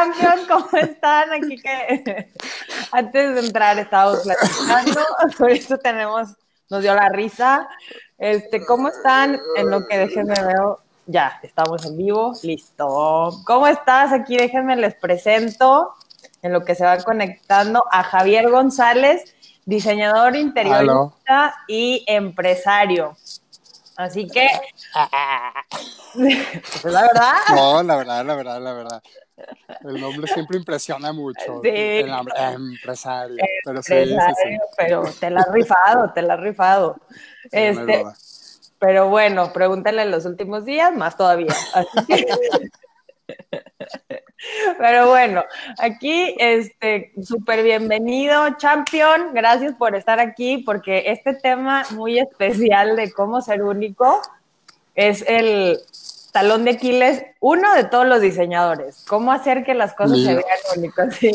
Champion, ¿cómo están? Aquí que antes de entrar estábamos platicando, por eso tenemos, nos dio la risa. Este, ¿cómo están? En lo que déjenme veo, ya, estamos en vivo, listo. ¿Cómo estás? Aquí déjenme les presento, en lo que se van conectando, a Javier González, diseñador interiorista y empresario. Así que, pues la verdad. No, la verdad, la verdad, la verdad. El nombre siempre impresiona mucho. Sí. El nombre, empresario. Pero Empresario, sí, sí. pero te la has rifado, te la has rifado. Este, pero bueno, pregúntale en los últimos días, más todavía. Así que- Pero bueno, aquí, este, súper bienvenido, champion. Gracias por estar aquí, porque este tema muy especial de cómo ser único es el talón de Aquiles, uno de todos los diseñadores. Cómo hacer que las cosas se vean únicas. sí.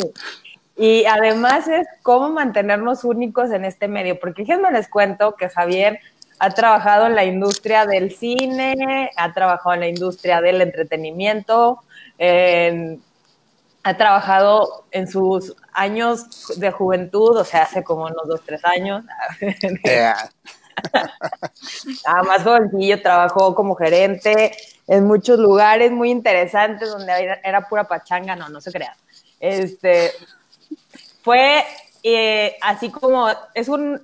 Y además es cómo mantenernos únicos en este medio, porque déjenme les cuento que Javier ha trabajado en la industria del cine, ha trabajado en la industria del entretenimiento, en- ha trabajado en sus años de juventud, o sea, hace como unos dos, tres años, Eh, Ah, más jovencillo, trabajó como gerente en muchos lugares muy interesantes donde era, era pura pachanga, no, no se crea. Este, fue eh, así como, es un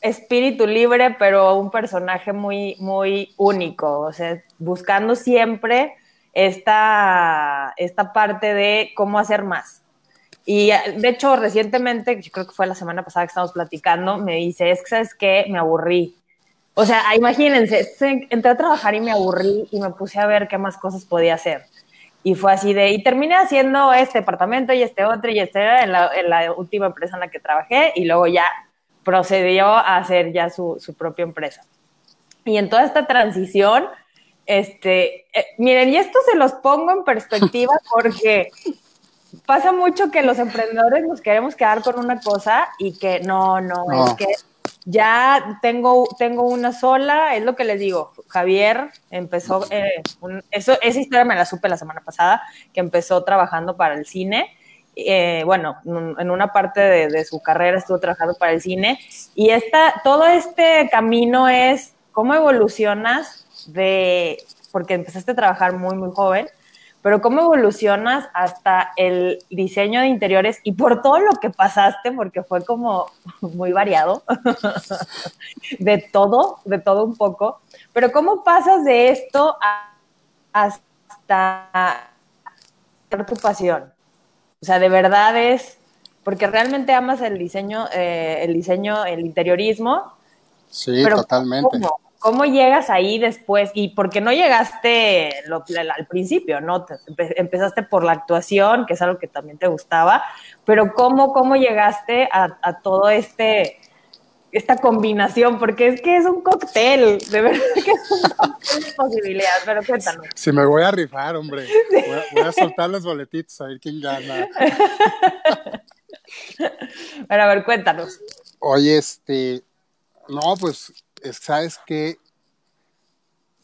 espíritu libre, pero un personaje muy, muy único, o sea, buscando siempre esta, esta parte de cómo hacer más. Y eh, de hecho, recientemente, yo creo que fue la semana pasada que estábamos platicando, me dice, es que, ¿sabes qué? Me aburrí. O sea, imagínense, se- entré a trabajar y me aburrí y me puse a ver qué más cosas podía hacer. Y fue así de, y terminé haciendo este departamento y este otro y este en la, en la última empresa en la que trabajé y luego ya procedió a hacer ya su, su propia empresa. Y en toda esta transición, este, eh, miren, y esto se los pongo en perspectiva porque pasa mucho que los emprendedores nos queremos quedar con una cosa y que no, no, No. es que ya tengo, tengo una sola, es lo que les digo. Javier empezó, eh, un- eso, esa historia me la supe la semana pasada, que empezó trabajando para el cine. Eh, bueno, en en una parte de, de su carrera estuvo trabajando para el cine. Y esta, todo este camino es cómo evolucionas de, porque empezaste a trabajar muy, muy joven, pero cómo evolucionas hasta el diseño de interiores y por todo lo que pasaste, porque fue como muy variado, de todo, de todo un poco, pero cómo pasas de esto a- hasta tu pasión. O sea, de verdad es, porque realmente amas el diseño, eh, el diseño, el interiorismo, sí, totalmente. ¿cómo? ¿Cómo llegas ahí después? Y porque no llegaste lo- al principio, ¿no? Te- empe- empezaste por la actuación, que es algo que también te gustaba, pero ¿cómo, cómo llegaste a, a todo este, esta combinación? Porque es que es un cóctel, de verdad que es un cóctel de posibilidades, pero cuéntanos. Si me voy a rifar, hombre. Voy a, voy a soltar los boletitos a ver quién gana. Pero a ver, cuéntanos. Oye, este, no, pues, es- sabes que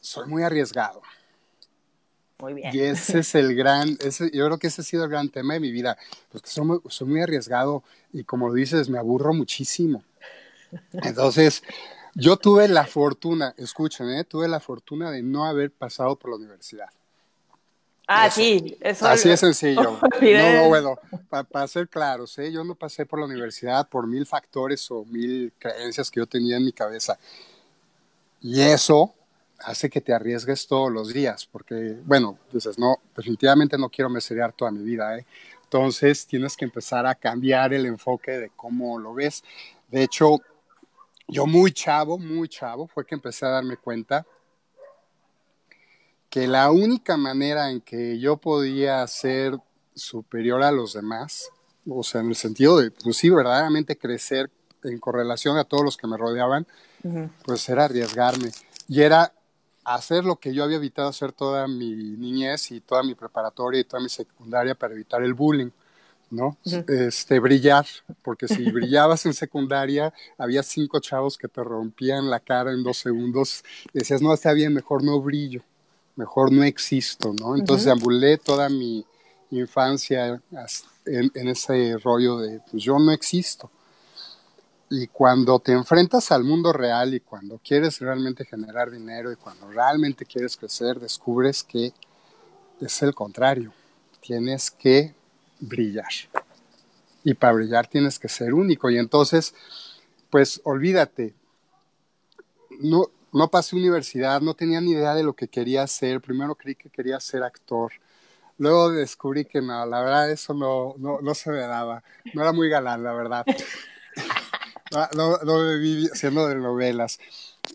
soy muy arriesgado. Muy bien. Y ese es el gran, ese, yo creo que ese ha sido el gran tema de mi vida, pues que soy muy, soy muy arriesgado y como dices, me aburro muchísimo. Entonces, yo tuve la fortuna, escuchen, ¿eh? tuve la fortuna de no haber pasado por la universidad. Ah, Eso. sí, eso Así de sencillo. No, no, bueno, para ser claros, ¿eh? yo no pasé por la universidad por mil factores o mil creencias que yo tenía en mi cabeza. Y eso hace que te arriesgues todos los días, porque, bueno, dices, no, definitivamente no quiero meserear toda mi vida, ¿eh? Entonces tienes que empezar a cambiar el enfoque de cómo lo ves. De hecho, yo muy chavo, muy chavo, fue que empecé a darme cuenta que la única manera en que yo podía ser superior a los demás, o sea, en el sentido de, pues sí, verdaderamente crecer en correlación a todos los que me rodeaban, pues era arriesgarme. Y era hacer lo que yo había evitado hacer toda mi niñez y toda mi preparatoria y toda mi secundaria para evitar el bullying, ¿no? Este, brillar, porque si brillabas en secundaria, había cinco chavos que te rompían la cara en dos segundos, y decías, no, está bien, mejor no brillo, mejor no existo, ¿no? Entonces ambulé toda mi, infancia en, ese rollo de, pues yo no existo. Y cuando te enfrentas al mundo real y cuando quieres realmente generar dinero y cuando realmente quieres crecer, descubres que es el contrario. Tienes que brillar. Y para brillar tienes que ser único. Y entonces, pues olvídate. No, no pasé universidad, no tenía ni idea de lo que quería hacer. Primero creí que quería ser actor. Luego descubrí que no, la verdad eso no, no, no se me daba. No era muy galán, la verdad. no, no me vi haciendo de novelas.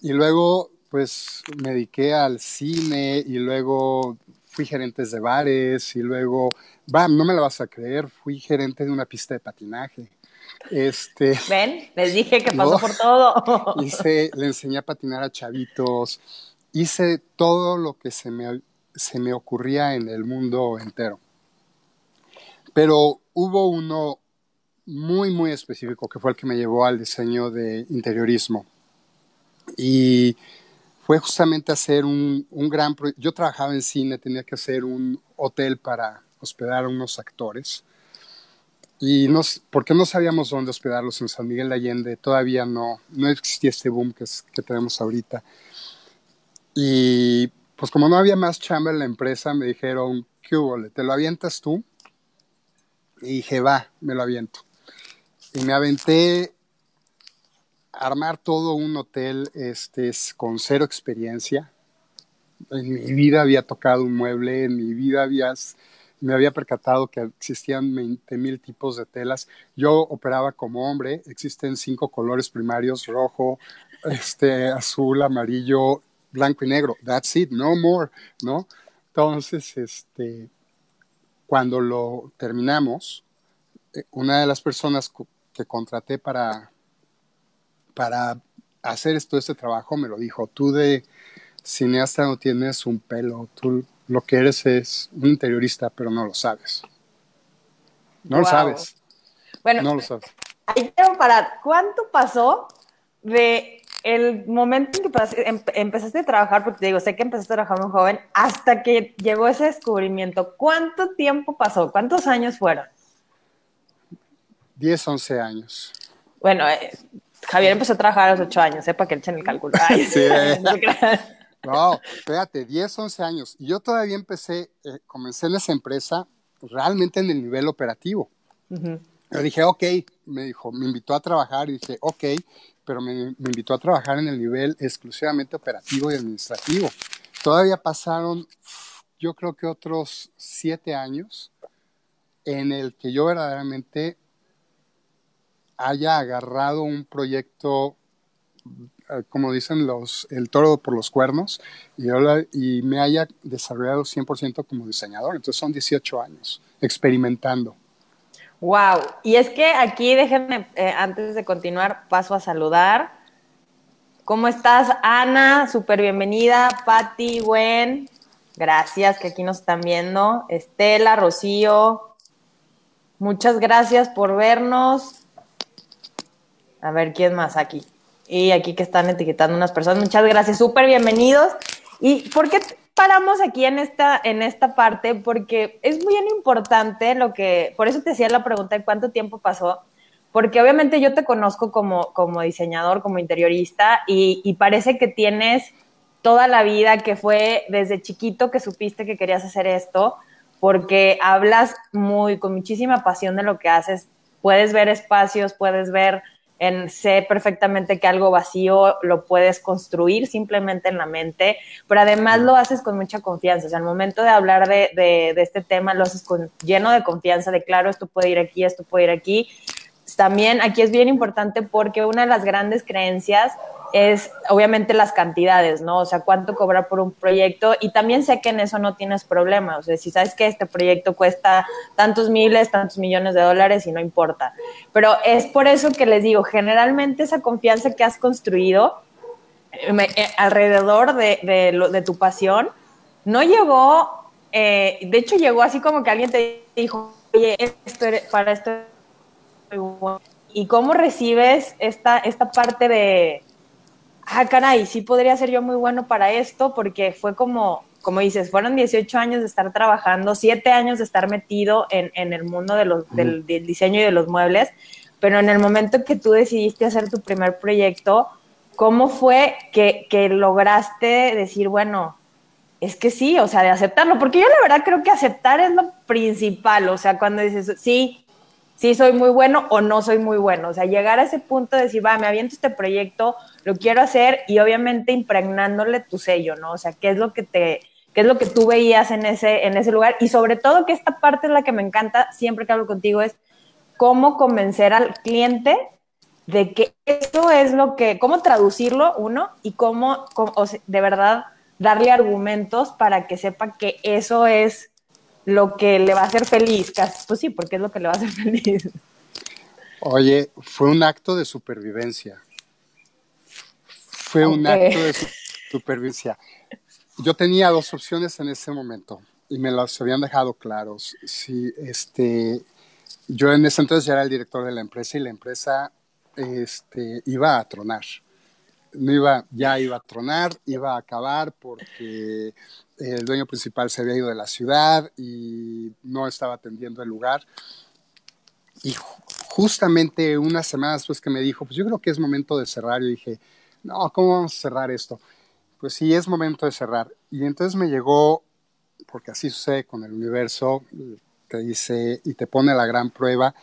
Y luego, pues, me dediqué al cine y luego fui gerente de bares y luego, va, no me la vas a creer, fui gerente de una pista de patinaje. Este, Ven, les dije que pasó por todo. hice, le enseñé a patinar a chavitos, hice todo lo que se me, se me ocurría en el mundo entero. Pero hubo uno muy, muy específico que fue el que me llevó al diseño de interiorismo. Y fue justamente hacer un, un gran proyecto. Yo trabajaba en cine, tenía que hacer un hotel para hospedar a unos actores y nos, porque no sabíamos dónde hospedarlos en San Miguel de Allende, todavía no, no existía este boom que, que tenemos ahorita. Y pues como no había más chamba en la empresa, me dijeron, ¿qué hubo? ¿Te lo avientas tú? Y dije, va, me lo aviento. Y me aventé a armar todo un hotel este, con cero experiencia. En mi vida había tocado un mueble, en mi vida había me había percatado que existían 20 mil tipos de telas. Yo operaba como hombre, existen cinco colores primarios, rojo, este, azul, amarillo, blanco y negro. That's it, no more, ¿no? Entonces, este, cuando lo terminamos, eh, una de las personas que contraté para, para hacer todo este trabajo me lo dijo, tú de cineasta no tienes un pelo, tú lo que eres es un interiorista, pero no lo sabes. No lo sabes. Bueno, no lo sabes. Ahí quiero parar. ¿Cuánto pasó de el momento en que em, empezaste a trabajar, porque te digo, sé que empezaste a trabajar muy joven, hasta que llegó ese descubrimiento? ¿Cuánto tiempo pasó? ¿Cuántos años fueron? 10, 11 años. Bueno, eh, Javier empezó a trabajar a los 8 años, sepa que echen el cálculo. sí. No, espérate, 10, 11 años. Y yo todavía empecé, eh, comencé en esa empresa realmente en el nivel operativo. Yo dije, ok, me dijo, me invitó a trabajar y dije, ok, pero me, me, invitó a trabajar en el nivel exclusivamente operativo y administrativo. Todavía pasaron, yo creo que otros siete años en el que yo verdaderamente haya agarrado un proyecto como dicen los, el toro por los cuernos, y, y me haya desarrollado 100% como diseñador. Entonces son 18 años experimentando. Wow, y es que aquí déjenme, eh, antes de continuar, paso a saludar. ¿Cómo estás, Ana? Súper bienvenida. Patti, Gwen, gracias que aquí nos están viendo. Estela, Rocío, muchas gracias por vernos. A ver, ¿quién más aquí? Y aquí que están etiquetando unas personas. Muchas gracias, súper bienvenidos. ¿Y por qué paramos aquí en esta, en esta parte? Porque es muy importante lo que, por eso te hacía la pregunta de cuánto tiempo pasó, porque obviamente yo te conozco como, como diseñador, como interiorista, y, y parece que tienes toda la vida que fue desde chiquito que supiste que querías hacer esto, porque hablas muy, con muchísima pasión de lo que haces, puedes ver espacios, puedes ver en sé perfectamente que algo vacío lo puedes construir simplemente en la mente, pero además lo haces con mucha confianza. O sea, al momento de hablar de, de, este tema, lo haces con, lleno de confianza, de claro, esto puede ir aquí, esto puede ir aquí. También aquí es bien importante porque una de las grandes creencias es obviamente las cantidades, ¿no? O sea, cuánto cobrar por un proyecto y también sé que en eso no tienes problema, o sea, si sabes que este proyecto cuesta tantos miles, tantos millones de dólares y no importa. Pero es por eso que les digo, generalmente esa confianza que has construido eh, eh, alrededor de, de, tu pasión no llegó, eh, de hecho llegó así como que alguien te dijo, oye, esto, para esto... ¿Y cómo recibes esta, esta parte de ah, caray, sí podría ser yo muy bueno para esto, porque fue como, como dices, fueron 18 años de estar trabajando, 7 años de estar metido en, en el mundo de los, del, del, diseño y de los muebles, pero en el momento que tú decidiste hacer tu primer proyecto, ¿cómo fue que, que lograste decir, bueno, es que sí, o sea, de aceptarlo, porque yo la verdad creo que aceptar es lo principal, o sea, cuando dices, sí, sí soy muy bueno o no soy muy bueno, o sea, llegar a ese punto de decir, va, me aviento este proyecto, lo quiero hacer y obviamente impregnándole tu sello, ¿no? O sea, ¿qué es lo que te, qué es lo que tú veías en ese, en ese lugar? Y sobre todo que esta parte es la que me encanta siempre que hablo contigo, es cómo convencer al cliente de que esto es lo que, cómo traducirlo uno y cómo, o de verdad darle argumentos para que sepa que eso es lo que le va a hacer feliz. Pues sí, porque es lo que le va a hacer feliz. Oye, fue un acto de supervivencia. Fue okay. un acto de supervivencia. Yo tenía dos opciones en ese momento y me las habían dejado claros. Si este, yo en ese entonces ya era el director de la empresa y la empresa este, iba a tronar no iba, ya iba a tronar, iba a acabar porque el dueño principal se había ido de la ciudad y no estaba atendiendo el lugar. Y justamente una semana después que me dijo, pues yo creo que es momento de cerrar, yo dije, no, ¿cómo vamos a cerrar esto? Pues sí, es momento de cerrar. Y entonces me llegó, porque así sucede con el universo, te dice y te pone la gran prueba,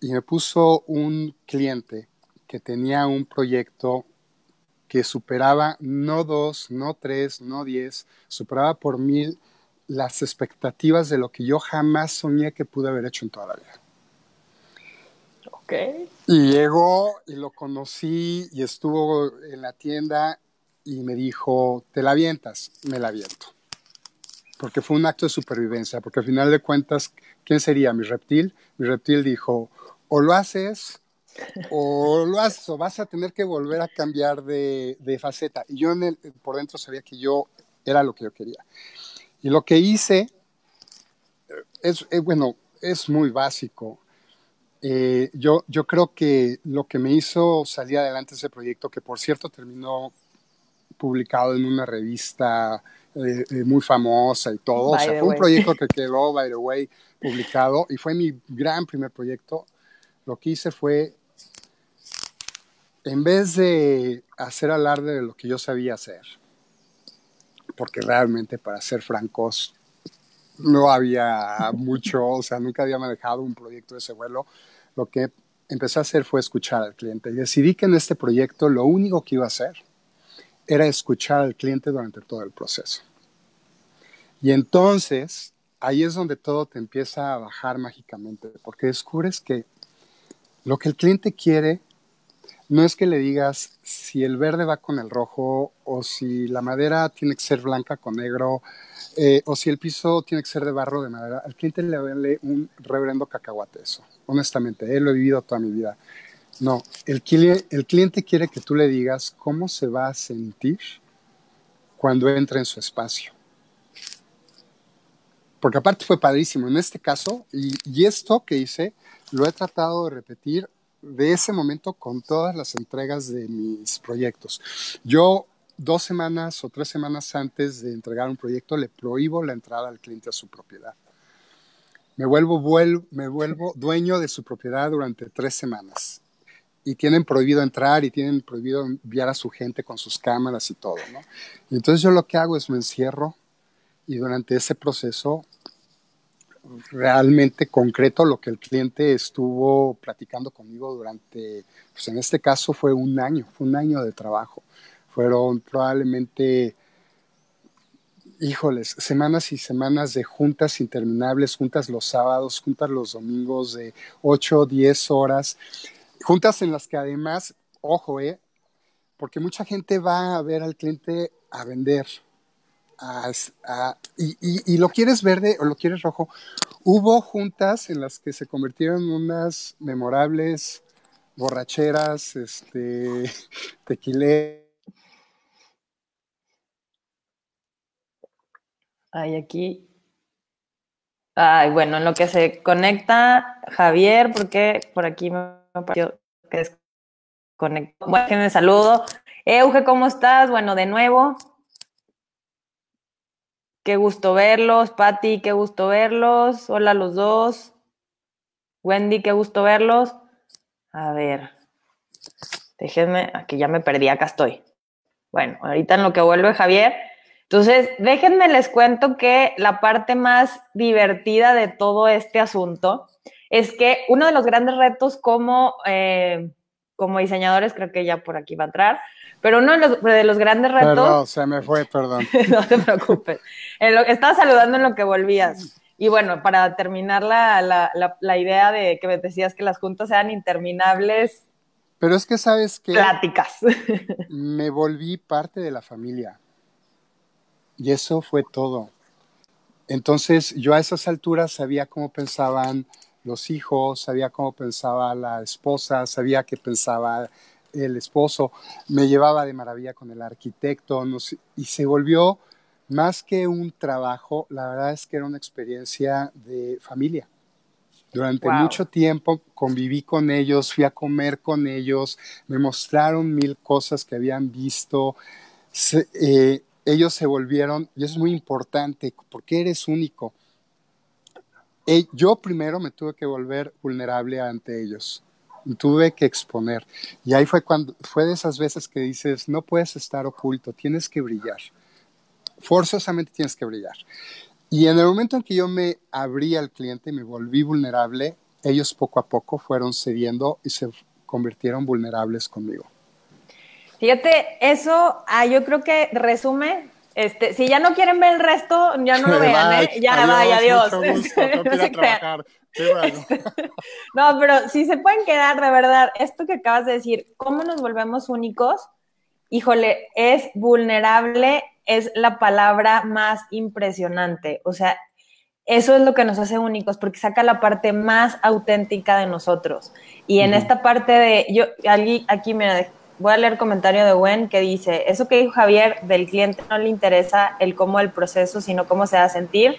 y me puso un cliente que tenía un proyecto que superaba no dos, no tres, no diez, superaba por mil las expectativas de lo que yo jamás soñé que pude haber hecho en toda la vida. Ok. Y llegó y lo conocí y estuvo en la tienda y me dijo, ¿te la avientas? Me la aviento. Porque fue un acto de supervivencia, porque al final de cuentas, ¿quién sería mi reptil? Mi reptil dijo, o lo haces o lo haces o vas a tener que volver a cambiar de, de faceta. Y yo en el, por dentro sabía que yo era lo que yo quería. Y lo que hice es, eh, bueno, es muy básico. Eh, yo, yo creo que lo que me hizo salir adelante ese proyecto, que por cierto terminó publicado en una revista eh, eh, muy famosa y todo, o sea, fue way. un proyecto que quedó, by the way, publicado y fue mi gran primer proyecto. Lo que hice fue en vez de hacer alarde de lo que yo sabía hacer, porque realmente, para ser francos, no había mucho, o sea, nunca había manejado un proyecto de ese vuelo, lo que empecé a hacer fue escuchar al cliente. Y decidí que en este proyecto lo único que iba a hacer era escuchar al cliente durante todo el proceso. Y entonces, ahí es donde todo te empieza a bajar mágicamente, porque descubres que lo que el cliente quiere no es que le digas si el verde va con el rojo o si la madera tiene que ser blanca con negro eh, o si el piso tiene que ser de barro de madera. Al cliente le vale un reverendo cacahuate eso, honestamente, él lo he vivido toda mi vida. No, el, cliente quiere que tú le digas cómo se va a sentir cuando entre en su espacio. Porque aparte fue padrísimo en este caso, y esto que hice lo he tratado de repetir de ese momento con todas las entregas de mis proyectos. Yo dos semanas o tres semanas antes de entregar un proyecto le prohíbo la entrada al cliente a su propiedad. Me vuelvo, vuel, me vuelvo dueño de su propiedad durante tres semanas. Y tienen prohibido entrar y tienen prohibido enviar a su gente con sus cámaras y todo. ¿no? Y entonces yo lo que hago es me encierro y durante ese proceso realmente concreto lo que el cliente estuvo platicando conmigo durante, pues en este caso fue un año, fue un año de trabajo. Fueron probablemente, híjoles, semanas y semanas de juntas interminables, juntas los sábados, juntas los domingos de 8, 10 horas, juntas en las que además, ojo, eh, porque mucha gente va a ver al cliente a vender, y, lo quieres verde o lo quieres rojo. Hubo juntas en las que se convirtieron en unas memorables borracheras, este, tequilé. Ay, aquí. Ay, bueno, en lo que se conecta Javier, porque por aquí me pareció que conectó. Bueno, saludo. Euge, ¿cómo estás? Bueno, de nuevo. Qué gusto verlos. Patti, qué gusto verlos. Hola los dos. Wendy, qué gusto verlos. A ver. Déjenme, aquí ya me perdí, acá estoy. Bueno, ahorita en lo que vuelve Javier. Entonces, déjenme les cuento que la parte más divertida de todo este asunto es que uno de los grandes retos como, eh, como diseñadores, creo que ya por aquí va a entrar, pero uno de los, grandes retos... Perdón, se me fue, perdón. no te preocupes. estaba saludando en lo que volvías. Y bueno, para terminar la, la, la, idea de que me decías que las juntas sean interminables. Pero es que sabes que... Pláticas. me volví parte de la familia. Y eso fue todo. Entonces yo a esas alturas sabía cómo pensaban los hijos, sabía cómo pensaba la esposa, sabía qué pensaba el esposo, me llevaba de maravilla con el arquitecto y se volvió más que un trabajo, la verdad es que era una experiencia de familia. Durante mucho tiempo conviví con ellos, fui a comer con ellos, me mostraron mil cosas que habían visto. Eh, ellos se volvieron, y eso es muy importante, porque eres único. yo primero me tuve que volver vulnerable ante ellos tuve que exponer. Y ahí fue cuando fue de esas veces que dices, no puedes estar oculto, tienes que brillar. Forzosamente tienes que brillar. Y en el momento en que yo me abrí al cliente y me volví vulnerable, ellos poco a poco fueron cediendo y se convirtieron vulnerables conmigo. Fíjate, eso ah, yo creo que resume este, si ya no quieren ver el resto, ya no lo vean, ¿eh? Ya, vaya, adiós. no, pero si se pueden quedar, de verdad, esto que acabas de decir, ¿cómo nos volvemos únicos? Híjole, es vulnerable, es la palabra más impresionante. O sea, eso es lo que nos hace únicos, porque saca la parte más auténtica de nosotros. Y en esta parte de, yo, aquí, aquí mira, voy a leer comentario de Gwen que dice, eso que dijo Javier del cliente no le interesa el cómo el proceso, sino cómo se va a sentir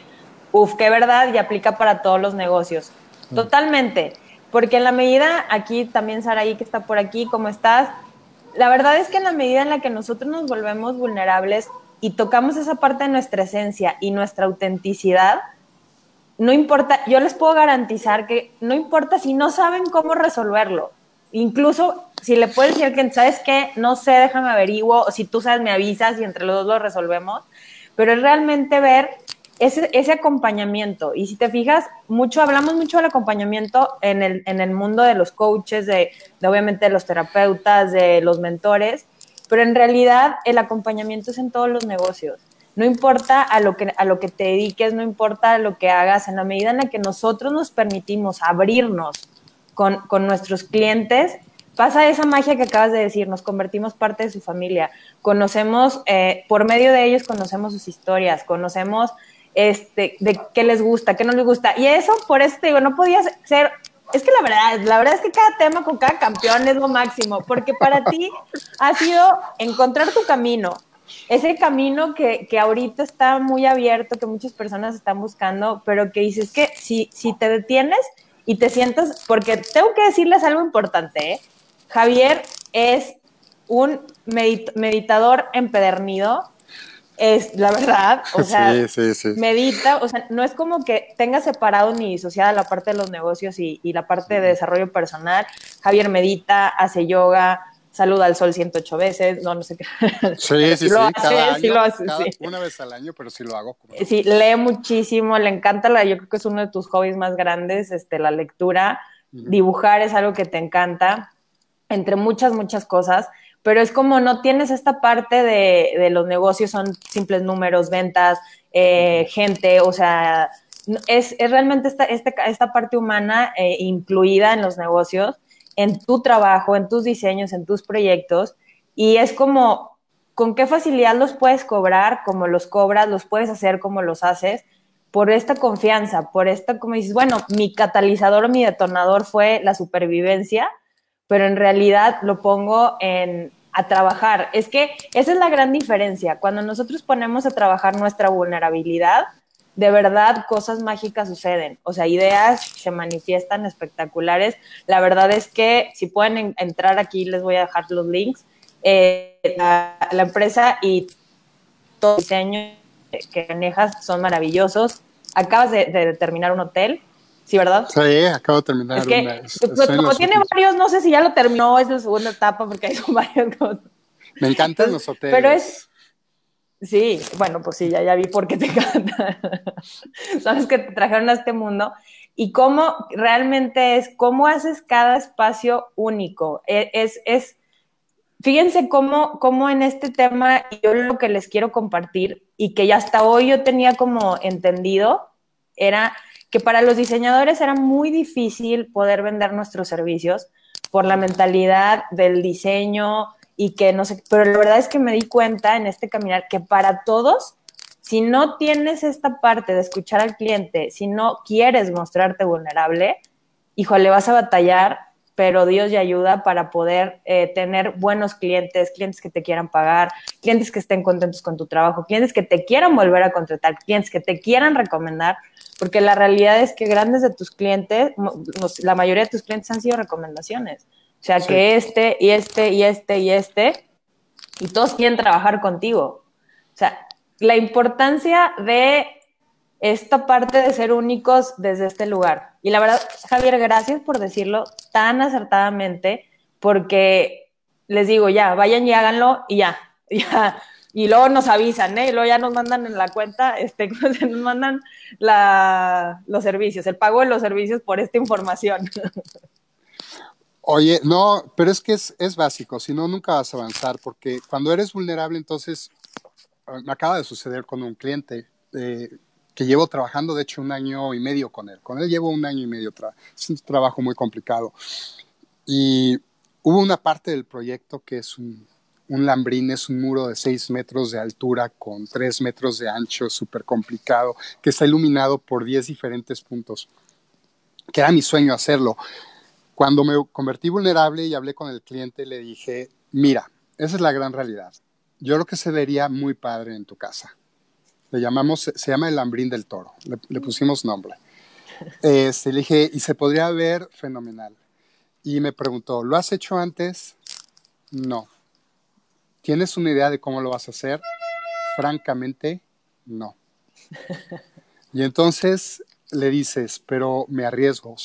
Uf, qué verdad y aplica para todos los negocios. Mm. Totalmente. Porque en la medida, aquí también Saraí que está por aquí, ¿cómo estás? La verdad es que en la medida en la que nosotros nos volvemos vulnerables y tocamos esa parte de nuestra esencia y nuestra autenticidad, no importa, yo les puedo garantizar que no importa si no saben cómo resolverlo. Incluso si le puedes decir que, ¿sabes qué? No sé, déjame averiguo, o si tú sabes, me avisas y entre los dos lo resolvemos. Pero es realmente ver ese, ese, acompañamiento. Y si te fijas, mucho, hablamos mucho del acompañamiento en el, en el mundo de los coaches, de, obviamente de los terapeutas, de los mentores, pero en realidad el acompañamiento es en todos los negocios. No importa a lo que, a lo que te dediques, no importa lo que hagas, en la medida en la que nosotros nos permitimos abrirnos con, con nuestros clientes, pasa esa magia que acabas de decir, nos convertimos parte de su familia, conocemos, eh, por medio de ellos conocemos sus historias, conocemos este, de qué les gusta, qué no les gusta. Y eso, por eso te digo, no podía ser, es que la verdad, la verdad es que cada tema con cada campeón es lo máximo, porque para ti ha sido encontrar tu camino, ese camino que, que, ahorita está muy abierto, que muchas personas están buscando, pero que dices que si, si te detienes y te sientas, porque tengo que decirles algo importante, ¿eh? Javier es un meditador empedernido, es la verdad, o sea, medita, o sea, no es como que tenga separado ni disociada la parte de los negocios y, la parte de desarrollo personal. Javier medita, hace yoga, saluda al sol 108 veces, no, no sé qué. Sí, sí, sí, cada año, lo hace, una vez al año, pero sí lo hago. Sí, lee muchísimo, le encanta, la, yo creo que es uno de tus hobbies más grandes, este, la lectura, dibujar es algo que te encanta, entre muchas, muchas cosas pero es como no tienes esta parte de, los negocios, son simples números, ventas, eh, gente, o sea, es, realmente esta, esta, esta parte humana eh, incluida en los negocios, en tu trabajo, en tus diseños, en tus proyectos, y es como, ¿con qué facilidad los puedes cobrar? Como los cobras, los puedes hacer como los haces, por esta confianza, por esta, como dices, bueno, mi catalizador mi detonador fue la supervivencia, pero en realidad lo pongo en, a trabajar. Es que esa es la gran diferencia. Cuando nosotros ponemos a trabajar nuestra vulnerabilidad, de verdad cosas mágicas suceden. O sea, ideas se manifiestan espectaculares. La verdad es que si pueden entrar aquí, les voy a dejar los links. Eh, la, empresa y todo el diseño que manejas son maravillosos. Acabas de, terminar un hotel, ¿sí, verdad? Sí, acabo de terminar. Es que, pues, como tiene varios, no sé si ya lo terminó, es la segunda etapa porque hay varios. Me encantan los hoteles. Pero es, Sí, bueno, pues sí, ya, ya vi por qué te encanta. Sabes que te trajeron a este mundo y cómo realmente es, cómo haces cada espacio único. E, es, es, fíjense cómo, cómo en este tema yo lo que les quiero compartir y que ya hasta hoy yo tenía como entendido era que para los diseñadores era muy difícil poder vender nuestros servicios por la mentalidad del diseño, y que no sé, pero la verdad es que me di cuenta en este caminar que para todos, si no tienes esta parte de escuchar al cliente, si no quieres mostrarte vulnerable, híjole, vas a batallar, pero Dios ya ayuda para poder eh, tener buenos clientes, clientes que te quieran pagar, clientes que estén contentos con tu trabajo, clientes que te quieran volver a contratar, clientes que te quieran recomendar, porque la realidad es que grandes de tus clientes, la mayoría de tus clientes han sido recomendaciones. O sea, que este y este y este y este, y todos quieren trabajar contigo. O sea, la importancia de esta parte de ser únicos desde este lugar. Y la verdad, Javier, gracias por decirlo tan acertadamente, porque les digo, ya, vayan y háganlo y ya. Y luego nos avisan, ¿eh? Y luego ya nos mandan en la cuenta, este, nos mandan la, los servicios, el pago de los servicios por esta información. Oye, no, pero es que es, es básico, si no, nunca vas a avanzar, porque cuando eres vulnerable, entonces, ah, me acaba de suceder con un cliente eh, que llevo trabajando, de hecho, un año y medio con él. Con él llevo un año y medio, es un trabajo muy complicado. Y hubo una parte del proyecto que es un, lambrín, es un muro de seis metros de altura con tres metros de ancho, súper complicado, que está iluminado por diez diferentes puntos, que era mi sueño hacerlo. Cuando me convertí vulnerable y hablé con el cliente, le dije, mira, esa es la gran realidad. Yo creo que se vería muy padre en tu casa. Le llamamos, se llama el lambrín del toro, le, pusimos nombre. Este, le dije, y se podría ver fenomenal. Y me preguntó, ¿lo has hecho antes? No. ¿Tienes una idea de cómo lo vas a hacer? Francamente, no. Y entonces le dices, pero me arriesgo,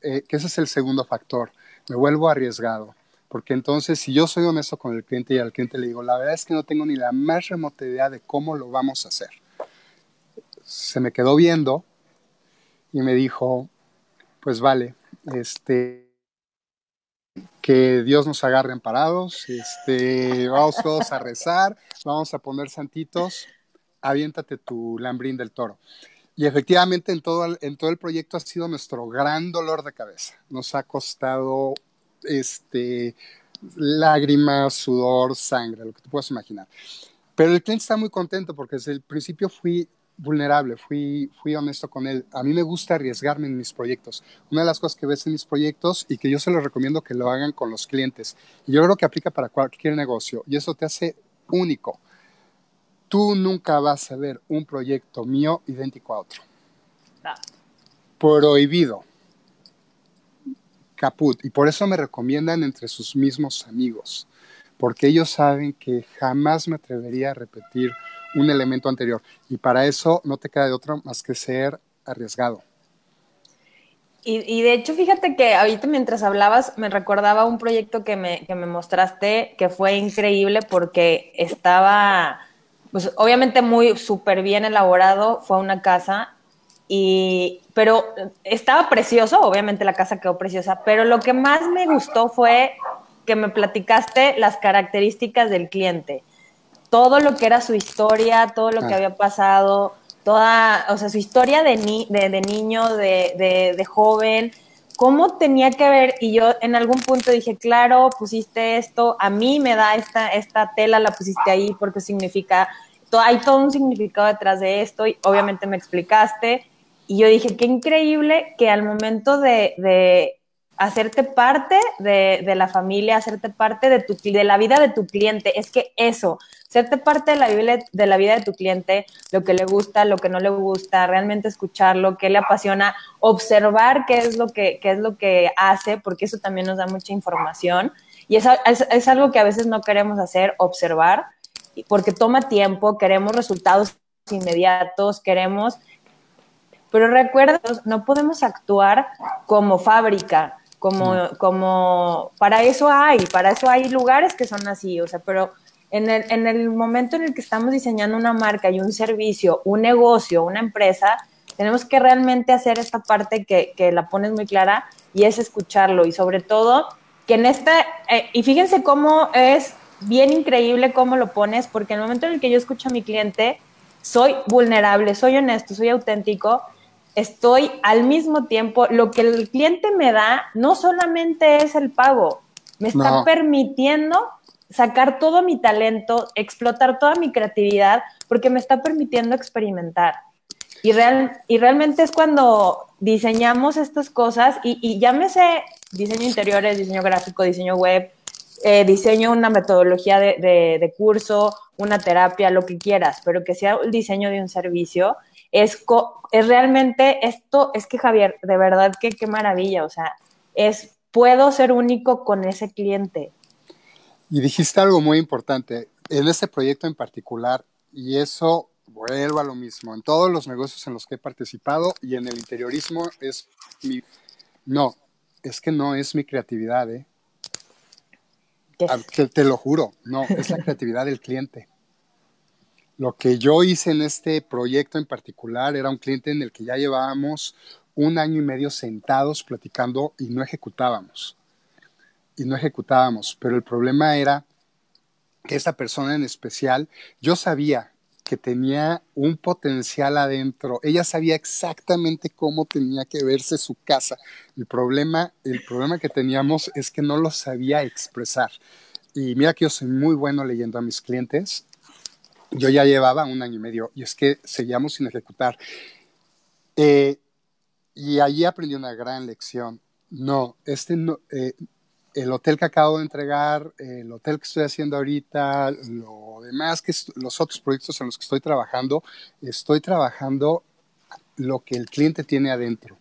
eh, que ese es el segundo factor, me vuelvo arriesgado. Porque entonces, si yo soy honesto con el cliente y al cliente le digo, la verdad es que no tengo ni la más remota idea de cómo lo vamos a hacer. Se me quedó viendo y me dijo, pues vale, este, que Dios nos agarre amparados, este, vamos todos a rezar, vamos a poner santitos, aviéntate tu lambrín del toro. Y efectivamente en todo, el, en todo el proyecto ha sido nuestro gran dolor de cabeza. Nos ha costado este, lágrimas, sudor, sangre, lo que te puedas imaginar. Pero el cliente está muy contento porque desde el principio fui vulnerable, fui, fui honesto con él. A mí me gusta arriesgarme en mis proyectos. Una de las cosas que ves en mis proyectos y que yo se los recomiendo que lo hagan con los clientes. Y yo creo que aplica para cualquier negocio y eso te hace único tú nunca vas a ver un proyecto mío idéntico a otro. Prohibido. Caput. Y por eso me recomiendan entre sus mismos amigos, porque ellos saben que jamás me atrevería a repetir un elemento anterior. Y para eso no te queda de otro más que ser arriesgado. Y, de hecho, fíjate que ahorita mientras hablabas me recordaba un proyecto que me, que me mostraste que fue increíble porque estaba pues obviamente muy súper bien elaborado, fue una casa, y, pero estaba precioso, obviamente la casa quedó preciosa, pero lo que más me gustó fue que me platicaste las características del cliente, todo lo que era su historia, todo lo que ah. había pasado, toda, o sea, su historia de, de, niño, de, de joven, cómo tenía que ver, y yo en algún punto dije, claro, pusiste esto, a mí me da esta, esta tela, la pusiste ahí porque significa, hay todo un significado detrás de esto, y obviamente me explicaste, y yo dije, qué increíble que al momento de, hacerte parte de, la familia, hacerte parte de, tu, de la vida de tu cliente. Es que eso, hacerte parte de la, vida, de la vida de tu cliente, lo que le gusta, lo que no le gusta, realmente escucharlo, qué le apasiona, observar qué es lo que, qué es lo que hace, porque eso también nos da mucha información. Y es, es algo que a veces no queremos hacer, observar, porque toma tiempo, queremos resultados inmediatos, queremos pero recuerda, no podemos actuar como fábrica, como, como, para eso hay, para eso hay lugares que son así, o sea, pero en el, en el momento en el que estamos diseñando una marca y un servicio, un negocio, una empresa, tenemos que realmente hacer esta parte que, que la pones muy clara y es escucharlo y sobre todo que en esta, eh, y fíjense cómo es bien increíble cómo lo pones, porque en el momento en el que yo escucho a mi cliente, soy vulnerable, soy honesto, soy auténtico estoy al mismo tiempo, lo que el cliente me da no solamente es el pago, me está permitiendo sacar todo mi talento, explotar toda mi creatividad, porque me está permitiendo experimentar. Y, real, y realmente es cuando diseñamos estas cosas y, y llámese diseño interiores, diseño gráfico, diseño web, eh, diseño una metodología de, de, curso, una terapia, lo que quieras, pero que sea el diseño de un servicio, es, es realmente esto, es que Javier, de verdad que qué maravilla, o sea, es, puedo ser único con ese cliente. Y dijiste algo muy importante, en este proyecto en particular, y eso vuelvo a lo mismo, en todos los negocios en los que he participado y en el interiorismo es mi... No, es que no es mi creatividad, ¿eh? te lo juro, no, es la creatividad del cliente. Lo que yo hice en este proyecto en particular era un cliente en el que ya llevábamos un año y medio sentados platicando y no ejecutábamos. Y no ejecutábamos. Pero el problema era que esa persona en especial, yo sabía que tenía un potencial adentro. Ella sabía exactamente cómo tenía que verse su casa. El problema, el problema que teníamos es que no lo sabía expresar. Y mira que yo soy muy bueno leyendo a mis clientes yo ya llevaba un año y medio y es que seguíamos sin ejecutar. Eh, y allí aprendí una gran lección. No, este no, eh, el hotel que acabo de entregar, el hotel que estoy haciendo ahorita, lo demás que los otros proyectos en los que estoy trabajando, estoy trabajando lo que el cliente tiene adentro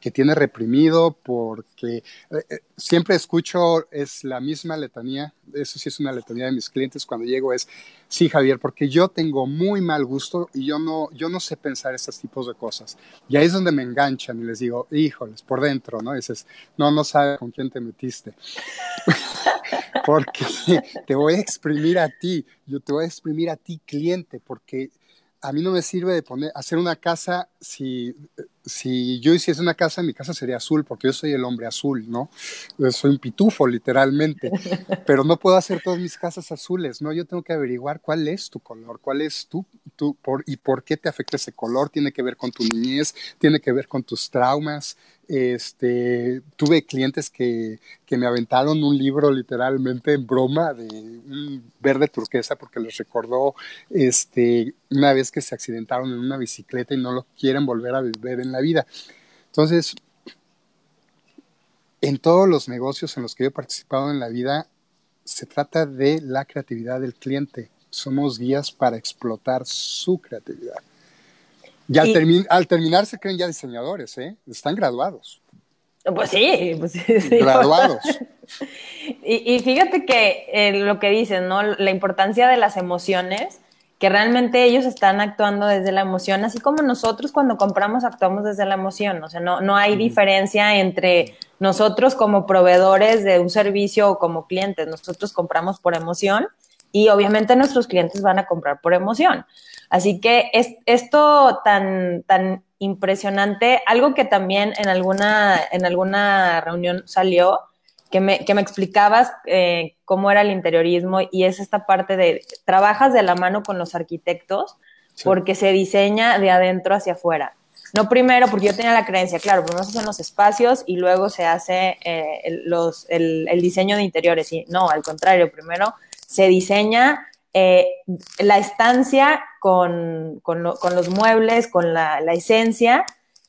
que tiene reprimido porque eh, eh, siempre escucho es la misma letanía, eso sí es una letanía de mis clientes cuando llego es, sí Javier, porque yo tengo muy mal gusto y yo no, yo no sé pensar estos tipos de cosas. Y ahí es donde me enganchan y les digo, híjoles, por dentro, ¿no? dices, no, no sabes con quién te metiste. porque te voy a exprimir a ti, yo te voy a exprimir a ti cliente, porque a mí no me sirve de poner, hacer una casa, si, si yo hiciese una casa, mi casa sería azul, porque yo soy el hombre azul, ¿no? soy un pitufo, literalmente, pero no puedo hacer todas mis casas azules, ¿no? Yo tengo que averiguar cuál es tu color, cuál es tu, tu por, y por qué te afecta ese color, tiene que ver con tu niñez, tiene que ver con tus traumas, este, tuve clientes que, que, me aventaron un libro literalmente en broma de un verde turquesa porque les recordó este, una vez que se accidentaron en una bicicleta y no lo quieren volver a ver en la vida. Entonces, en todos los negocios en los que yo he participado en la vida, se trata de la creatividad del cliente. Somos guías para explotar su creatividad. Y al, terminar se creen ya diseñadores, ¿eh? Están graduados. Pues sí, pues sí. Graduados. y, fíjate que eh, lo que dicen, ¿no? La importancia de las emociones, que realmente ellos están actuando desde la emoción, así como nosotros cuando compramos actuamos desde la emoción. O sea, no, no hay diferencia entre nosotros como proveedores de un servicio o como clientes. Nosotros compramos por emoción y obviamente nuestros clientes van a comprar por emoción. Así que es, esto tan, tan impresionante, algo que también en alguna, en alguna reunión salió, que me, que me explicabas eh, cómo era el interiorismo y es esta parte de, trabajas de la mano con los arquitectos porque se diseña de adentro hacia afuera. No primero, porque yo tenía la creencia, claro, primero se hacen los espacios y luego se hace eh, el, los, el, el, diseño de interiores. Y no, al contrario, primero se diseña eh, la estancia con, los muebles, con la, esencia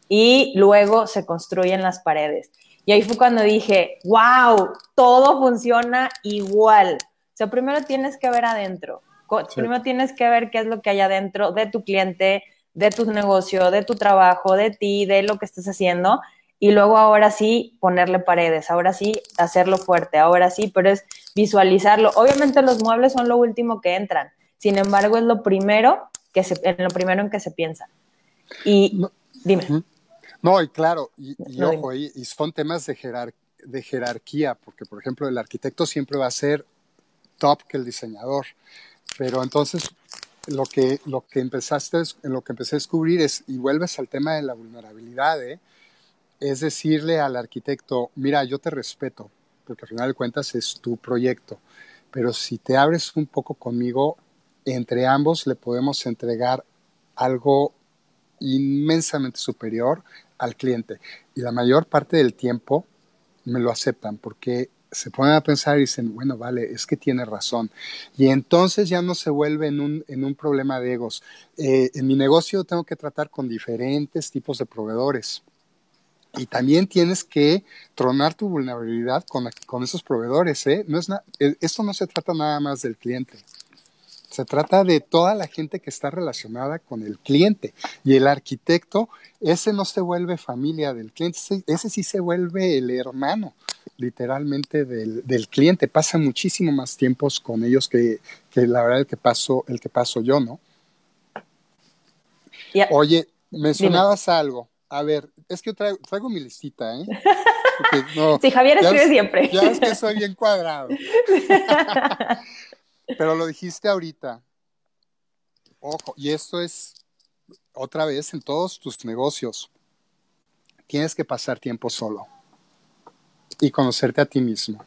y luego se construyen las paredes. Y ahí fue cuando dije, wow, todo funciona igual. O sea, primero tienes que ver adentro. Primero tienes que ver qué es lo que hay adentro de tu cliente, de tu negocio, de tu trabajo, de ti, de lo que estés haciendo. Y luego ahora sí ponerle paredes, ahora sí hacerlo fuerte, ahora sí, pero es visualizarlo. Obviamente los muebles son lo último que entran. Sin embargo, es lo primero que se, en lo primero en que se piensa. Y dime. No, y claro, y, ojo, y, son temas de, de jerarquía, porque por ejemplo el arquitecto siempre va a ser top que el diseñador, pero entonces lo que, lo que empezaste, lo que empecé a descubrir es, y vuelves al tema de la vulnerabilidad, ¿eh? Es decirle al arquitecto, mira, yo te respeto, porque al final de cuentas es tu proyecto, pero si te abres un poco conmigo, entre ambos le podemos entregar algo inmensamente superior al cliente. Y la mayor parte del tiempo me lo aceptan porque se ponen a pensar y dicen, bueno, vale, es que tiene razón. Y entonces ya no se vuelve en un, en un problema de egos. Eh, en mi negocio tengo que tratar con diferentes tipos de proveedores. Y también tienes que tronar tu vulnerabilidad con, con esos proveedores. ¿eh? No es eh, esto no se trata nada más del cliente. Se trata de toda la gente que está relacionada con el cliente. Y el arquitecto, ese no se vuelve familia del cliente, ese, sí se vuelve el hermano literalmente del, cliente. Pasa muchísimo más tiempos con ellos que, la verdad el que paso, el que paso yo, ¿no? Oye, mencionabas algo. A ver, es que traigo, traigo mi listita, ¿eh? sí, Javier escribe siempre. Ya es que soy bien cuadrado. Pero lo dijiste ahorita. Ojo, y esto es otra vez en todos tus negocios. Tienes que pasar tiempo solo y conocerte a ti mismo.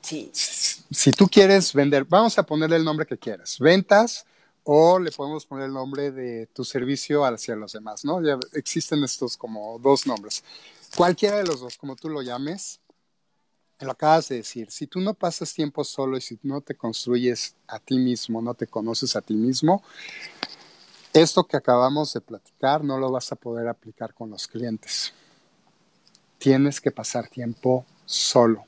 Sí. Si, tú quieres vender, vamos a ponerle el nombre que quieras, ventas o le podemos poner el nombre de tu servicio hacia los demás, ¿no? Ya existen estos como dos nombres. Cualquiera de los dos, como tú lo llames, lo acabas de decir, si tú no pasas tiempo solo y si no te construyes a ti mismo, no te conoces a ti mismo, esto que acabamos de platicar no lo vas a poder aplicar con los clientes. Tienes que pasar tiempo solo.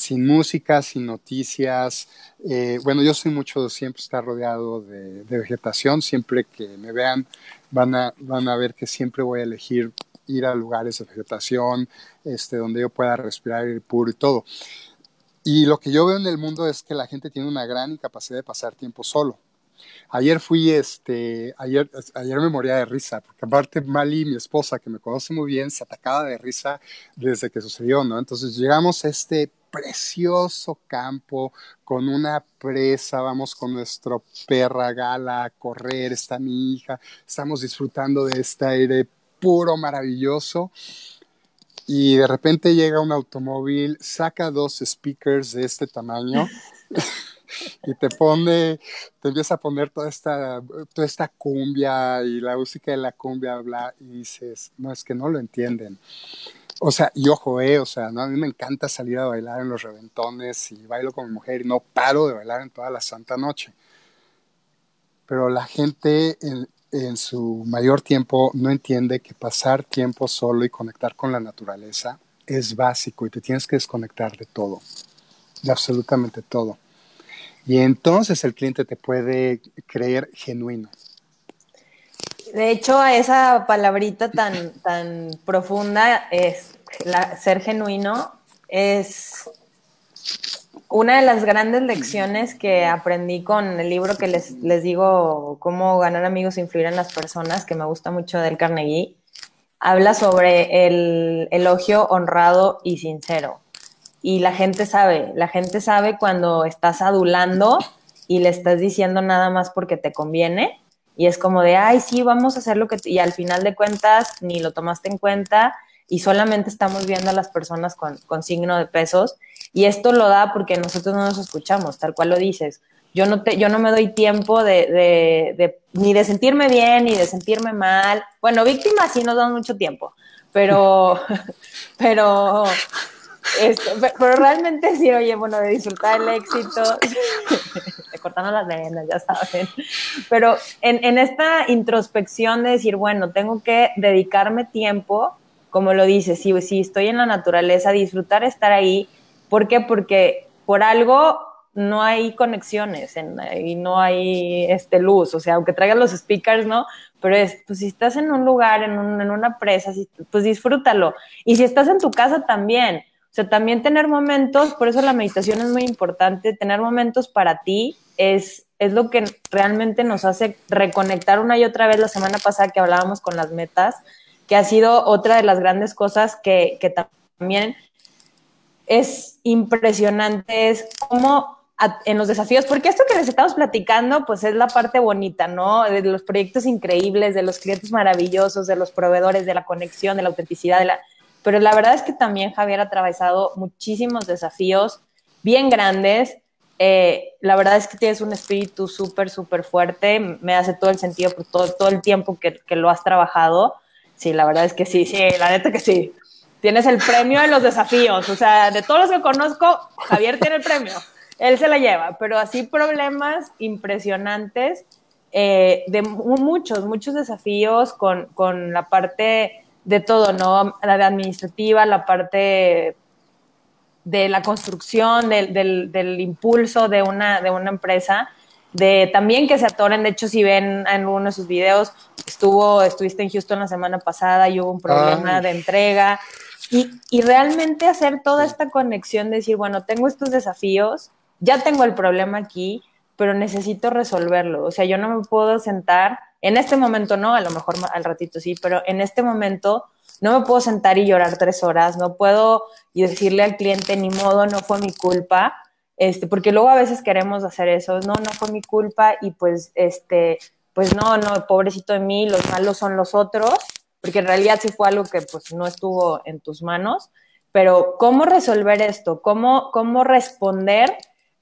Sin música, sin noticias. Eh, bueno, yo soy mucho, siempre estar rodeado de, de, vegetación. Siempre que me vean, van a, van a ver que siempre voy a elegir ir a lugares de vegetación, este, donde yo pueda respirar aire puro y todo. Y lo que yo veo en el mundo es que la gente tiene una gran incapacidad de pasar tiempo solo. Ayer fui, este, ayer, ayer me moría de risa, porque aparte Mali, mi esposa, que me conoce muy bien, se atacaba de risa desde que sucedió, ¿no? Entonces llegamos a este precioso campo con una presa, vamos con nuestro perra gala a correr, está mi hija, estamos disfrutando de este aire puro, maravilloso. Y de repente llega un automóvil, saca dos speakers de este tamaño y te pone, te empieza a poner toda esta, toda esta cumbia y la música de la cumbia, bla, y dices, no, es que no lo entienden. O sea, y ojo, eh, o sea, ¿no? a mí me encanta salir a bailar en los reventones y bailo con mi mujer y no paro de bailar en toda la santa noche. Pero la gente en, en su mayor tiempo no entiende que pasar tiempo solo y conectar con la naturaleza es básico y te tienes que desconectar de todo, de absolutamente todo. Y entonces el cliente te puede creer genuino. De hecho, esa palabrita tan, tan profunda es ser genuino, es una de las grandes lecciones que aprendí con el libro que les, les digo, cómo ganar amigos e influir en las personas, que me gusta mucho del Carnegie, habla sobre el elogio honrado y sincero. Y la gente sabe, la gente sabe cuando estás adulando y le estás diciendo nada más porque te conviene. Y es como de, ay, sí, vamos a hacer lo que... Y al final de cuentas, ni lo tomaste en cuenta y solamente estamos viendo a las personas con, con signo de pesos y esto lo da porque nosotros no nos escuchamos, tal cual lo dices. Yo no, te, yo no me doy tiempo de, de, ni de sentirme bien ni de sentirme mal. Bueno, víctimas sí nos dan mucho tiempo, pero, pero, esto, pero realmente sí, oye, bueno, de disfrutar el éxito, de cortarnos las venas, ya saben. Pero en, en esta introspección de decir, bueno, tengo que dedicarme tiempo como lo dices, si, si estoy en la naturaleza, disfrutar estar ahí. ¿Por qué? Porque por algo no hay conexiones y no hay este, luz, o sea, aunque traigas los speakers, ¿no? Pero es, pues si estás en un lugar, en, en una presa, pues disfrútalo. Y si estás en tu casa también, o sea, también tener momentos, por eso la meditación es muy importante, tener momentos para ti es, es lo que realmente nos hace reconectar una y otra vez la semana pasada que hablábamos con las metas, que ha sido otra de las grandes cosas que, que también es impresionante, es cómo en los desafíos, porque esto que les estamos platicando, pues es la parte bonita, ¿no? De los proyectos increíbles, de los clientes maravillosos, de los proveedores, de la conexión, de la autenticidad, de la... pero la verdad es que también Javier ha atravesado muchísimos desafíos bien grandes. Eh, la verdad es que tienes un espíritu súper, súper fuerte, me hace todo el sentido por todo, todo el tiempo que, que lo has trabajado. Sí, la verdad es que sí, sí, la neta que sí. Tienes el premio de los desafíos, o sea, de todos los que conozco, Javier tiene el premio él se la lleva, pero así problemas impresionantes eh, de muchos, muchos desafíos con, con, la parte de todo, ¿no? La administrativa, la parte de la construcción, del, del, del, impulso de una, de una empresa, de también que se atoren, de hecho si ven en uno de sus videos, estuvo, estuviste en Houston la semana pasada y hubo un problema de entrega, y, y realmente hacer toda esta conexión, de decir, bueno, tengo estos desafíos, ya tengo el problema aquí, pero necesito resolverlo. O sea, yo no me puedo sentar, en este momento no, a lo mejor al ratito sí, pero en este momento no me puedo sentar y llorar tres horas, no puedo decirle al cliente, ni modo, no fue mi culpa, este, porque luego a veces queremos hacer eso, no, no fue mi culpa y pues, este, pues no, no, pobrecito de mí, los malos son los otros, porque en realidad sí fue algo que pues no estuvo en tus manos, pero ¿cómo resolver esto? ¿Cómo, cómo responder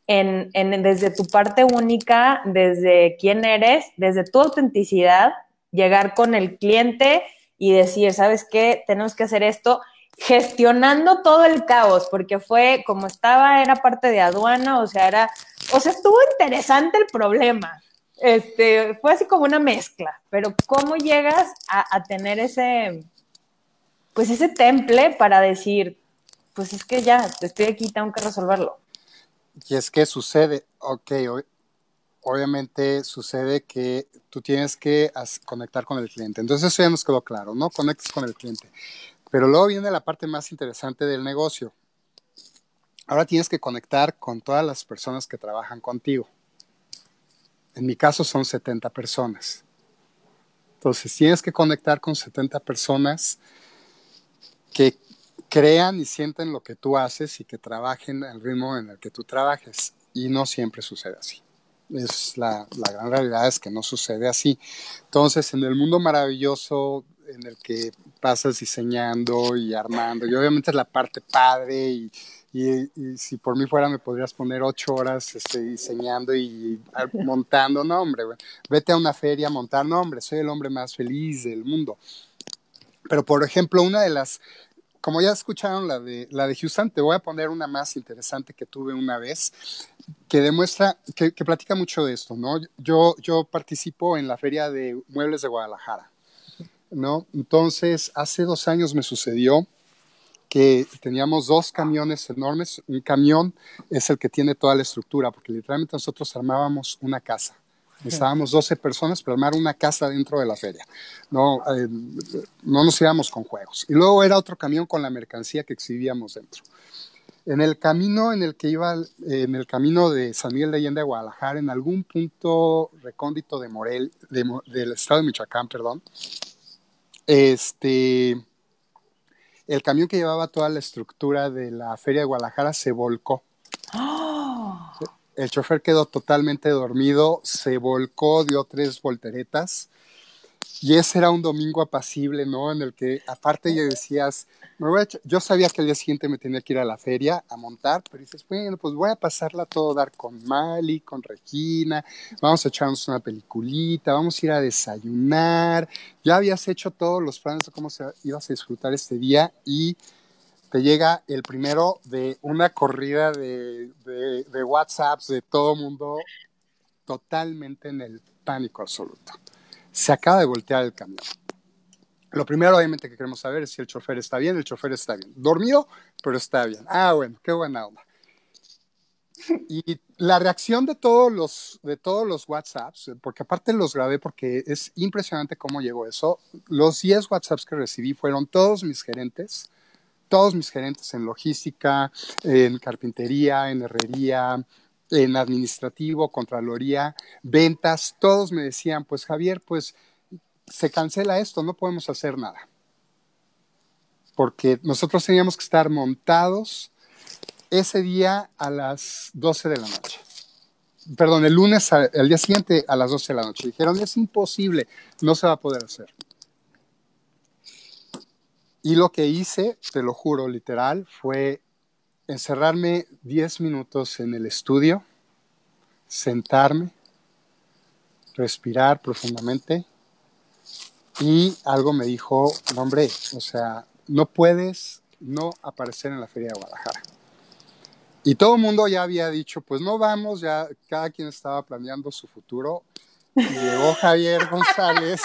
en, desde tu parte única, desde quién eres, desde tu autenticidad, llegar con el cliente y decir, ¿sabes qué? Tenemos que hacer esto, gestionando todo el caos, porque fue como estaba, era parte de aduana, o sea, era, o sea, estuvo interesante el problema. Este, fue así como una mezcla, pero ¿cómo llegas a, a tener ese, pues ese temple para decir, pues es que ya, estoy aquí, tengo que resolverlo? Y es que sucede, ok, obviamente sucede que tú tienes que conectar con el cliente. Entonces eso ya nos quedó claro, ¿no? Conectas con el cliente. Pero luego viene la parte más interesante del negocio. Ahora tienes que conectar con todas las personas que trabajan contigo. En mi caso son 70 personas. Entonces tienes que conectar con 70 personas que crean y sienten lo que tú haces y que trabajen al ritmo en el que tú trabajes. Y no siempre sucede así. Es la, la gran realidad es que no sucede así. Entonces, en el mundo maravilloso en el que pasas diseñando y armando, y obviamente es la parte padre y, y, si por mí fuera me podrías poner ocho horas este, diseñando y montando, no hombre, vete a una feria a montar, no hombre, soy el hombre más feliz del mundo. Pero por ejemplo, una de las como ya escucharon la de, la de Houston, te voy a poner una más interesante que tuve una vez, que demuestra, que, platica mucho de esto, ¿no? Yo, yo participo en la Feria de Muebles de Guadalajara, ¿no? Entonces, hace dos años me sucedió que teníamos dos camiones enormes. Un camión es el que tiene toda la estructura, porque literalmente nosotros armábamos una casa. Estábamos 12 personas para armar una casa dentro de la feria. No, eh, no nos íbamos con juegos. Y luego era otro camión con la mercancía que exhibíamos dentro. En el camino en el que iba, en el camino de San Miguel de Allende a Guadalajara, en algún punto recóndito de Morel, del estado de Michoacán, perdón, este, el camión que llevaba toda la estructura de la feria de Guadalajara se volcó. ¡Oh! El chofer quedó totalmente dormido, se volcó, dio tres volteretas. Y ese era un domingo apacible, ¿no? En el que, aparte, ya decías, yo sabía que el día siguiente me tenía que ir a la feria a montar, pero dices, bueno, pues voy a pasarla todo dar con Mali, con Regina, vamos a echarnos una peliculita, vamos a ir a desayunar. Ya habías hecho todos los planes de cómo se, ibas a disfrutar este día y te llega el primero de una corrida de, de, de WhatsApps de todo mundo totalmente en el pánico absoluto. Se acaba de voltear el camión. Lo primero, obviamente, que queremos saber es si el chofer está bien. El chofer está bien. Dormido, pero está bien. Ah, bueno, qué buena onda. Y la reacción de todos los, de todos los WhatsApps, porque aparte los grabé porque es impresionante cómo llegó eso. Los 10 WhatsApps que recibí fueron todos mis gerentes, todos mis gerentes en logística, en carpintería, en herrería, en administrativo, contraloría, ventas, todos me decían, pues Javier, pues se cancela esto, no podemos hacer nada. Porque nosotros teníamos que estar montados ese día a las 12 de la noche. Perdón, el lunes, al día siguiente a las 12 de la noche. Dijeron, es imposible, no se va a poder hacer. Y lo que hice, te lo juro, literal, fue encerrarme 10 minutos en el estudio, sentarme, respirar profundamente y algo me dijo, hombre, o sea, no puedes no aparecer en la Feria de Guadalajara. Y todo el mundo ya había dicho, pues no vamos, ya cada quien estaba planeando su futuro. Y llegó Javier González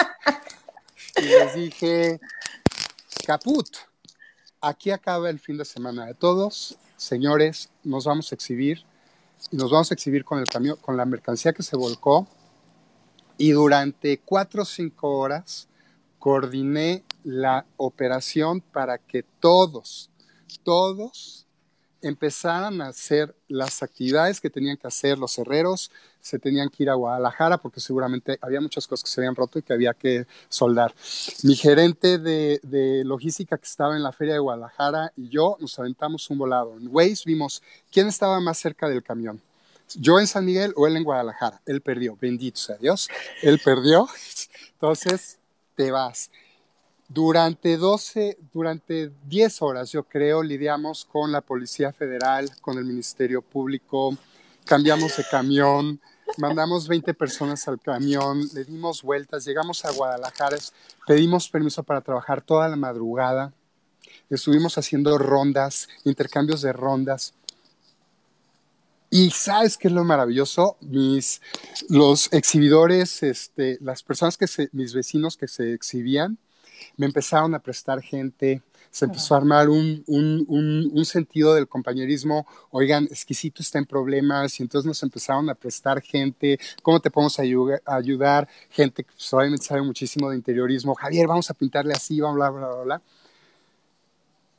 y les dije, caput, aquí acaba el fin de semana de todos. Señores, nos vamos a exhibir y nos vamos a exhibir con el camión, con la mercancía que se volcó. Y durante cuatro o cinco horas coordiné la operación para que todos, todos empezaran a hacer las actividades que tenían que hacer los herreros, se tenían que ir a Guadalajara porque seguramente había muchas cosas que se habían roto y que había que soldar. Mi gerente de, de logística que estaba en la feria de Guadalajara y yo nos aventamos un volado. En Waze vimos quién estaba más cerca del camión. Yo en San Miguel o él en Guadalajara. Él perdió, bendito sea Dios. Él perdió. Entonces, te vas. Durante 12, durante 10 horas, yo creo, lidiamos con la Policía Federal, con el Ministerio Público, cambiamos de camión, mandamos 20 personas al camión, le dimos vueltas, llegamos a Guadalajara, pedimos permiso para trabajar toda la madrugada, estuvimos haciendo rondas, intercambios de rondas. Y sabes qué es lo maravilloso, mis los exhibidores, este, las personas que se, mis vecinos que se exhibían, me empezaron a prestar gente, se empezó a armar un, un, un, sentido del compañerismo, oigan, exquisito está en problemas, y entonces nos empezaron a prestar gente, ¿cómo te podemos ayudar? Gente que pues, obviamente sabe muchísimo de interiorismo, Javier, vamos a pintarle así, bla, bla, bla, bla.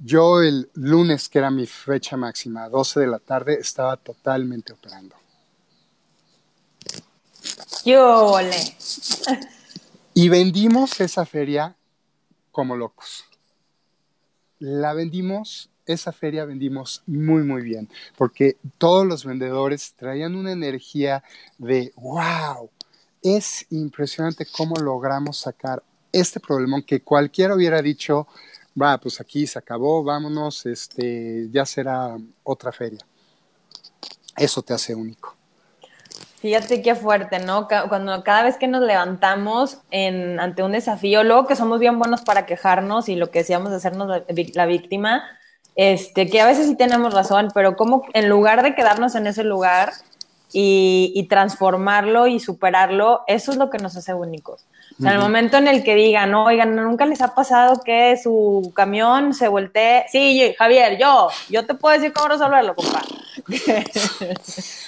Yo el lunes, que era mi fecha máxima, 12 de la tarde, estaba totalmente operando. ¡Yo, Y vendimos esa feria como locos. La vendimos, esa feria vendimos muy, muy bien, porque todos los vendedores traían una energía de, wow, es impresionante cómo logramos sacar este problemón que cualquiera hubiera dicho, va, pues aquí se acabó, vámonos, este, ya será otra feria. Eso te hace único. Fíjate qué fuerte, ¿no? Cuando cada vez que nos levantamos en, ante un desafío, luego que somos bien buenos para quejarnos y lo que decíamos de hacernos la, víctima, este, que a veces sí tenemos razón, pero como en lugar de quedarnos en ese lugar y, transformarlo y superarlo, eso es lo que nos hace únicos. O sea, el momento en el que digan, no, oigan, nunca les ha pasado que su camión se voltee. Sí, Javier, yo, yo te puedo decir cómo resolverlo, compadre. Ese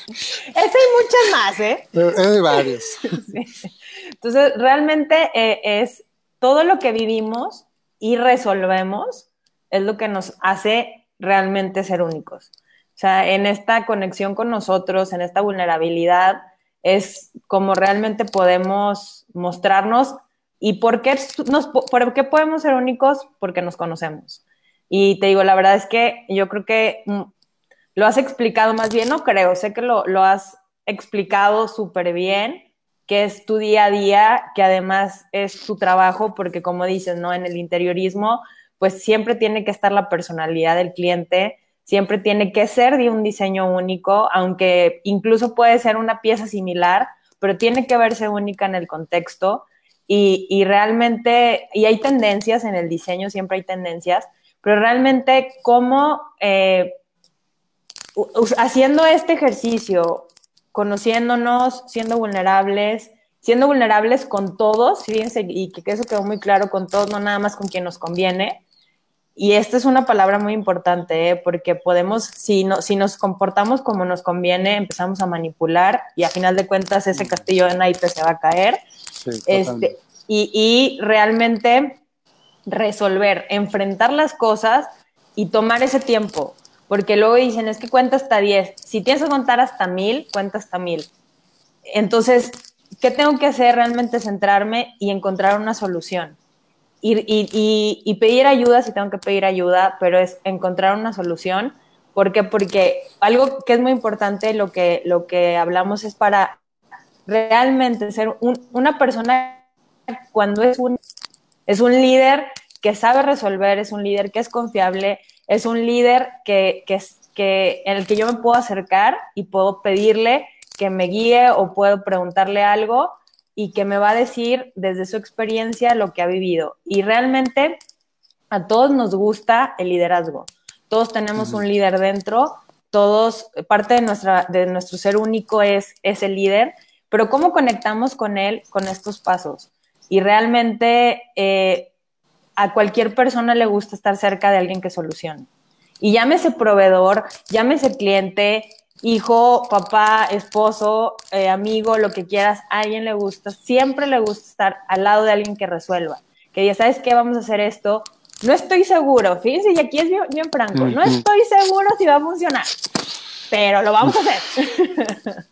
hay muchas más, ¿eh? Hay varios. Entonces, realmente eh, es todo lo que vivimos y resolvemos es lo que nos hace realmente ser únicos. O sea, en esta conexión con nosotros, en esta vulnerabilidad, es como realmente podemos mostrarnos y por qué, nos, por qué podemos ser únicos, porque nos conocemos. Y te digo, la verdad es que yo creo que lo has explicado más bien, no creo, sé que lo, has explicado súper bien, que es tu día a día, que además es tu trabajo, porque como dices, ¿no? En el interiorismo, pues siempre tiene que estar la personalidad del cliente, siempre tiene que ser de un diseño único, aunque incluso puede ser una pieza similar, pero tiene que verse única en el contexto. Y, realmente, y hay tendencias en el diseño, siempre hay tendencias, pero realmente cómo eh, haciendo este ejercicio, conociéndonos, siendo vulnerables, siendo vulnerables con todos, fíjense, y que eso quedó muy claro con todos, no nada más con quien nos conviene. Y esta es una palabra muy importante, ¿eh? porque podemos, si, no, si nos comportamos como nos conviene, empezamos a manipular y a final de cuentas ese castillo de naipes se va a caer. este, y, y realmente resolver, enfrentar las cosas y tomar ese tiempo, porque luego dicen, es que cuenta hasta 10. Si tienes que contar hasta mil, cuenta hasta mil. Entonces, ¿qué tengo que hacer? Realmente centrarme y encontrar una solución. Y, pedir ayuda si tengo que pedir ayuda, pero es encontrar una solución. ¿Por qué? Porque algo que es muy importante, lo que, lo que hablamos es para realmente ser una persona cuando es un, es un líder que sabe resolver, es un líder que es confiable, es un líder que, que, que, en el que yo me puedo acercar y puedo pedirle que me guíe o puedo preguntarle algo y que me va a decir desde su experiencia lo que ha vivido. Y realmente a todos nos gusta el liderazgo. Todos tenemos un líder dentro, todos, parte de, nuestra, de nuestro ser único es, es el líder, pero ¿cómo conectamos con él con estos pasos? Y realmente eh, a cualquier persona le gusta estar cerca de alguien que solucione. Y llámese proveedor, llámese cliente, hijo, papá, esposo, eh, amigo, lo que quieras, a alguien le gusta, siempre le gusta estar al lado de alguien que resuelva. Que ya sabes qué, vamos a hacer esto. No estoy seguro, fíjense, y aquí es bien, franco, no estoy seguro si va a funcionar, pero lo vamos a hacer.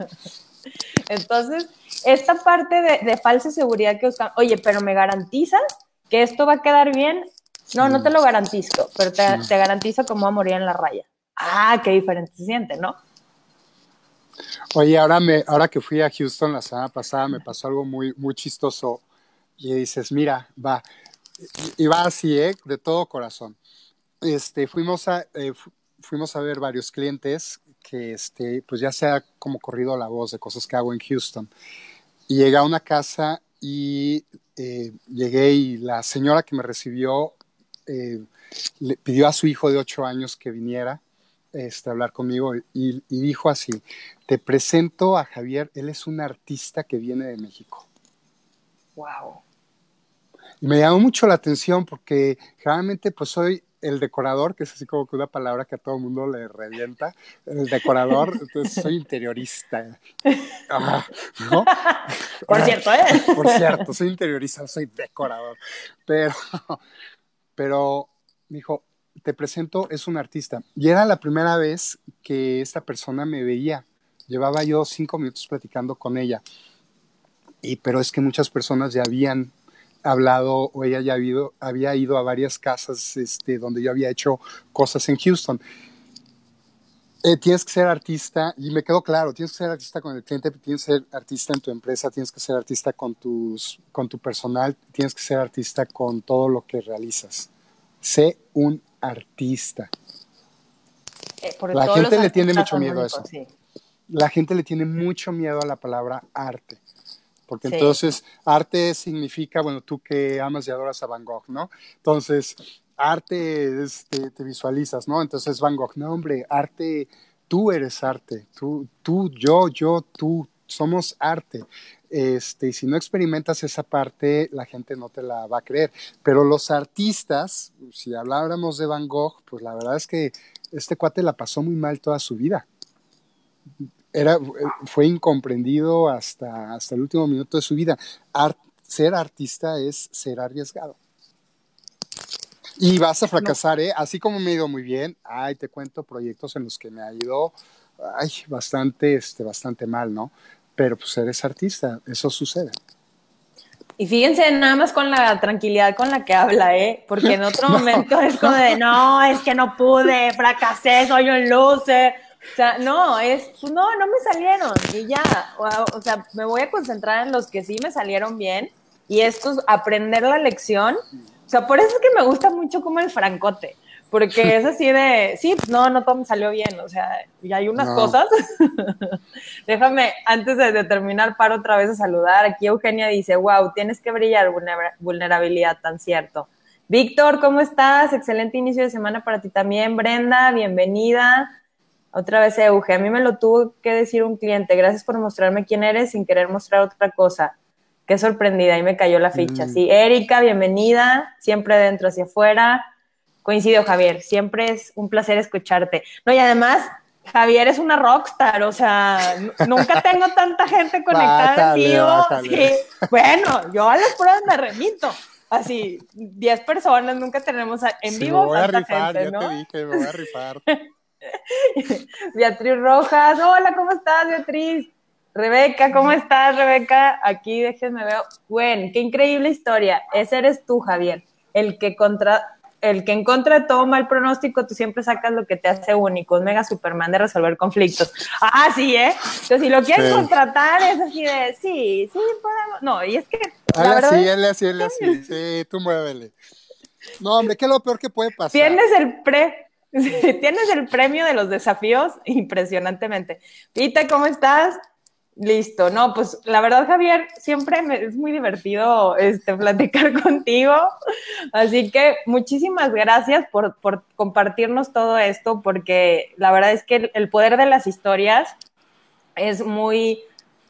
Entonces, esta parte de, falsa seguridad que buscan, oye, pero ¿me garantizas que esto va a quedar bien? No, no te lo garantizo, pero te, te garantizo cómo va a morir en la raya. Ah, qué diferente se siente, ¿no? Oye, ahora, me, ahora que fui a Houston la semana pasada me pasó algo muy, muy chistoso y dices, mira, va, y va así, ¿eh? de todo corazón. Este, fuimos, a, eh, fuimos a ver varios clientes que este, pues ya se ha como corrido la voz de cosas que hago en Houston. Y llegué a una casa y eh, llegué y la señora que me recibió eh, le pidió a su hijo de ocho años que viniera este, hablar conmigo y, dijo así, te presento a Javier, él es un artista que viene de México. Wow. Y me llamó mucho la atención porque generalmente pues soy el decorador, que es así como que una palabra que a todo el mundo le revienta, el decorador, entonces soy interiorista. Ah, Por cierto, ¿eh? Por cierto, soy interiorista, soy decorador. Pero, pero dijo, te presento, es un artista. Y era la primera vez que esta persona me veía. Llevaba yo cinco minutos platicando con ella. Y, pero es que muchas personas ya habían hablado o ella ya había ido a varias casas este, donde yo había hecho cosas en Houston. Eh, tienes que ser artista, y me quedó claro, tienes que ser artista con el cliente, tienes que ser artista en tu empresa, tienes que ser artista con, tus, con tu personal, tienes que ser artista con todo lo que realizas. Sé un artista. Eh, la gente le tiene mucho miedo a eso. La gente le tiene mucho miedo a la palabra arte. Porque entonces arte significa, bueno, tú que amas y adoras a Van Gogh, ¿no? Entonces, arte es, te, te, visualizas, ¿no? Entonces Van Gogh, no, hombre, arte, tú eres arte, tú, tú, yo, yo, tú, somos arte. Este, y si no experimentas esa parte, la gente no te la va a creer. Pero los artistas, si habláramos de Van Gogh, pues la verdad es que este cuate la pasó muy mal toda su vida. Era, fue incomprendido hasta, hasta el último minuto de su vida. ser artista es ser arriesgado. Y vas a fracasar, ¿eh? Así como me ha ido muy bien, ay, te cuento proyectos en los que me ha ido ay, bastante, este, bastante mal, ¿no? pero pues eres artista, eso sucede. Y fíjense nada más con la tranquilidad con la que habla, ¿eh? Porque en otro momento es como de, no, es que no pude, fracasé, soy un loser. O sea, no, es, pues, no, no me salieron y ya. O, o, sea, me voy a concentrar en los que sí me salieron bien y esto es aprender la lección. O sea, por eso es que me gusta mucho como el francote porque es así de, sí, no, no todo me salió bien, o sea, y hay unas cosas. Déjame, antes de, terminar, paro otra vez a saludar. Aquí Eugenia dice, wow, tienes que brillar, vulnerabilidad, tan cierto. Víctor, ¿cómo estás? Excelente inicio de semana para ti también. Brenda, bienvenida. Otra vez Euge, a mí me lo tuvo que decir un cliente, gracias por mostrarme quién eres sin querer mostrar otra cosa. qué sorprendida, ahí me cayó la ficha. Mm. Sí, Erika, bienvenida, siempre dentro hacia afuera. Coincido, Javier, siempre es un placer escucharte. No, y además, Javier es una rockstar, o sea, nunca tengo tanta gente conectada en vivo. Bueno, yo a las pruebas me remito. Así, 10 personas, nunca tenemos en vivo. Me voy a rifar, ya te dije, me voy a rifar. Beatriz Rojas, hola, ¿cómo estás, Beatriz? Rebeca, ¿cómo estás, Rebeca? Aquí déjenme ver. Bueno, qué increíble historia. Ese eres tú, Javier, el que contra el que en contra de todo mal pronóstico, tú siempre sacas lo que te hace único, es mega Superman de resolver conflictos. Ah, sí, ¿eh? Entonces, si lo quieres contratar, es así de, sí, sí, podemos. No, y es que. La verdad, sí, él así, él así. Sí, tú muévele. No, hombre, ¿qué es lo peor que puede pasar? Tienes el pre. Tienes el premio de los desafíos impresionantemente. Pita, ¿cómo estás? Listo, no, pues la verdad, Javier, siempre me, es muy divertido este, platicar contigo. Así que muchísimas gracias por, compartirnos todo esto, porque la verdad es que el, poder de las historias es muy,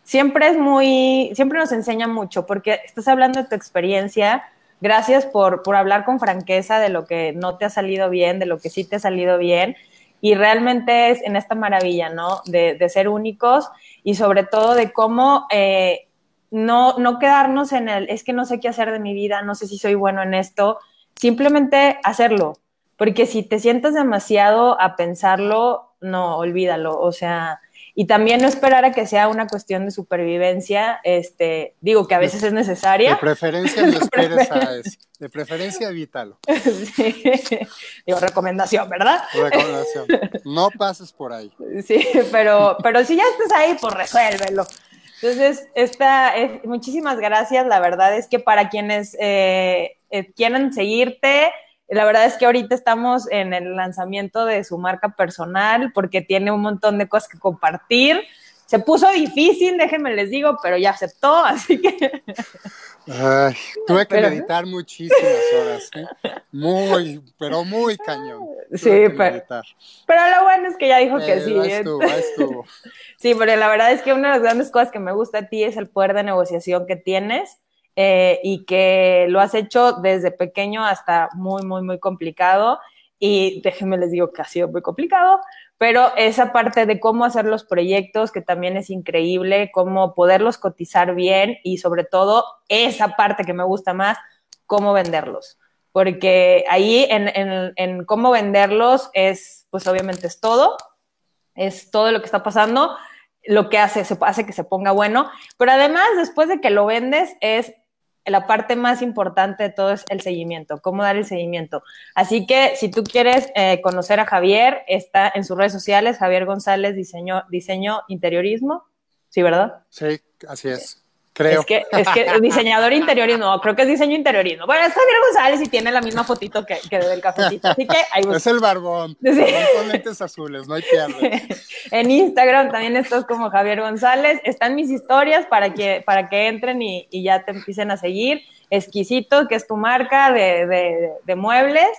siempre es muy, siempre nos enseña mucho, porque estás hablando de tu experiencia. Gracias por, por hablar con franqueza de lo que no te ha salido bien, de lo que sí te ha salido bien. Y realmente es en esta maravilla, ¿no? De, de ser únicos y sobre todo de cómo eh, no, no quedarnos en el, es que no sé qué hacer de mi vida, no sé si soy bueno en esto, simplemente hacerlo, porque si te sientas demasiado a pensarlo, no, olvídalo, o sea, y también no esperar a que sea una cuestión de supervivencia, este, digo que a veces es necesaria. De preferencia no esperes a eso, de preferencia evítalo. Sí. Digo, recomendación, ¿verdad? Recomendación, no pases por ahí. Sí, pero, pero si ya estás ahí, pues resuélvelo. Entonces, esta, es, muchísimas gracias, la verdad es que para quienes eh, eh, quieran seguirte, la verdad es que ahorita estamos en el lanzamiento de su marca personal porque tiene un montón de cosas que compartir. Se puso difícil, déjenme les digo, pero ya aceptó, así que... Ay, tuve que meditar muchísimas horas, ¿eh? muy, pero muy cañón. sí, pero, pero, lo bueno es que ya dijo que eh, sí. Estuvo, estuvo. sí, pero la verdad es que una de las grandes cosas que me gusta a ti es el poder de negociación que tienes eh, y que lo has hecho desde pequeño hasta muy, muy, muy complicado. Y déjenme les digo que ha sido muy complicado, pero esa parte de cómo hacer los proyectos, que también es increíble, cómo poderlos cotizar bien y sobre todo esa parte que me gusta más, cómo venderlos. Porque ahí en, en, en cómo venderlos es, pues obviamente es todo, es todo lo que está pasando, lo que hace, se hace que se ponga bueno, pero además después de que lo vendes es la parte más importante de todo es el seguimiento, cómo dar el seguimiento. Así que si tú quieres eh, conocer a Javier, está en sus redes sociales, Javier González, diseño, diseño interiorismo, ¿sí, verdad? Sí, así es. Creo. Es que, es que diseñador interiorismo, no, creo que es diseño interiorismo. Bueno, es Javier González y tiene la misma fotito que, que del cafecito. Así que ahí Es el barbón. Sí. Con lentes azules, no hay pierde. en Instagram también estás como Javier González. Están mis historias para que, para que entren y, y ya te empiecen a seguir. Exquisito, que es tu marca de, de, de muebles.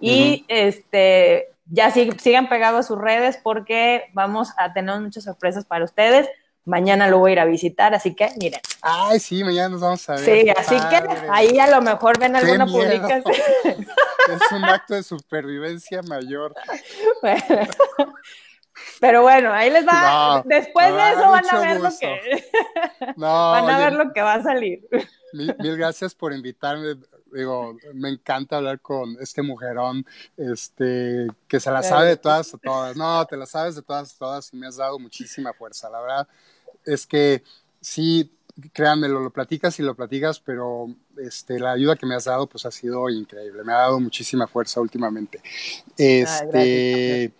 Y este ya sigan pegados a sus redes porque vamos a tener muchas sorpresas para ustedes. Mañana lo voy a ir a visitar, así que miren. Ay, sí, mañana nos vamos a ver. Sí, así que ahí a lo mejor ven alguna publicación. es un acto de supervivencia mayor. pero bueno, ahí les va. Después de eso van a ver lo que van a ver lo que va a salir. Mil, mil, gracias por invitarme. Digo, me encanta hablar con este mujerón, este, que se la sabe de todas a todas. No, te la sabes de todas a todas y me has dado muchísima fuerza. La verdad, es que sí, créanme, lo, lo, platicas y lo platicas, pero este, la ayuda que me has dado pues ha sido increíble, me ha dado muchísima fuerza últimamente. Este,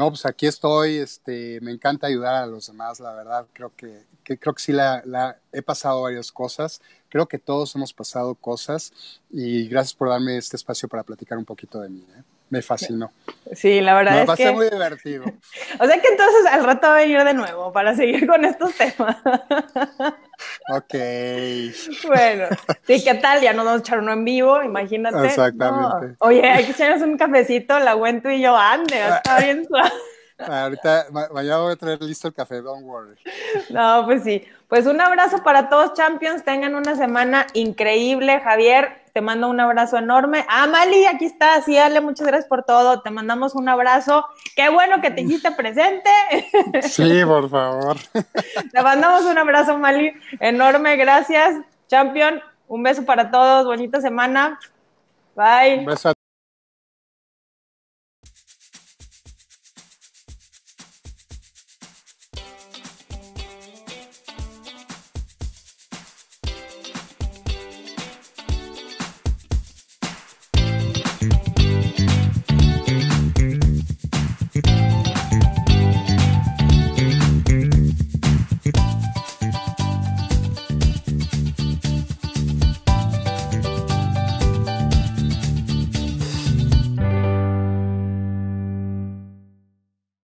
no, pues aquí estoy, este, me encanta ayudar a los demás, la verdad, creo que, que creo que sí la, he pasado varias cosas, creo que todos hemos pasado cosas y gracias por darme este espacio para platicar un poquito de mí. ¿eh? Me fascinó. Sí, la verdad me es pasé que... muy divertido. O sea que entonces al rato va a venir de nuevo para seguir con estos temas. Ok. Bueno, sí, ¿qué tal? Ya nos vamos a echar uno en vivo, imagínate. Exactamente. No. Oye, hay que echarnos un cafecito, la Gwen, y yo, ande, está bien suave. Ahorita, mañana voy a traer listo el café, don't worry. No, pues sí. Pues un abrazo para todos, Champions. Tengan una semana increíble. Javier, te mando un abrazo enorme. Ah, Mali, aquí está. Sí, Ale, muchas gracias por todo. Te mandamos un abrazo. Qué bueno que te hiciste presente. Sí, por favor. Te mandamos un abrazo, Mali. Enorme, gracias. Champion, un beso para todos. Bonita semana. Bye. Un beso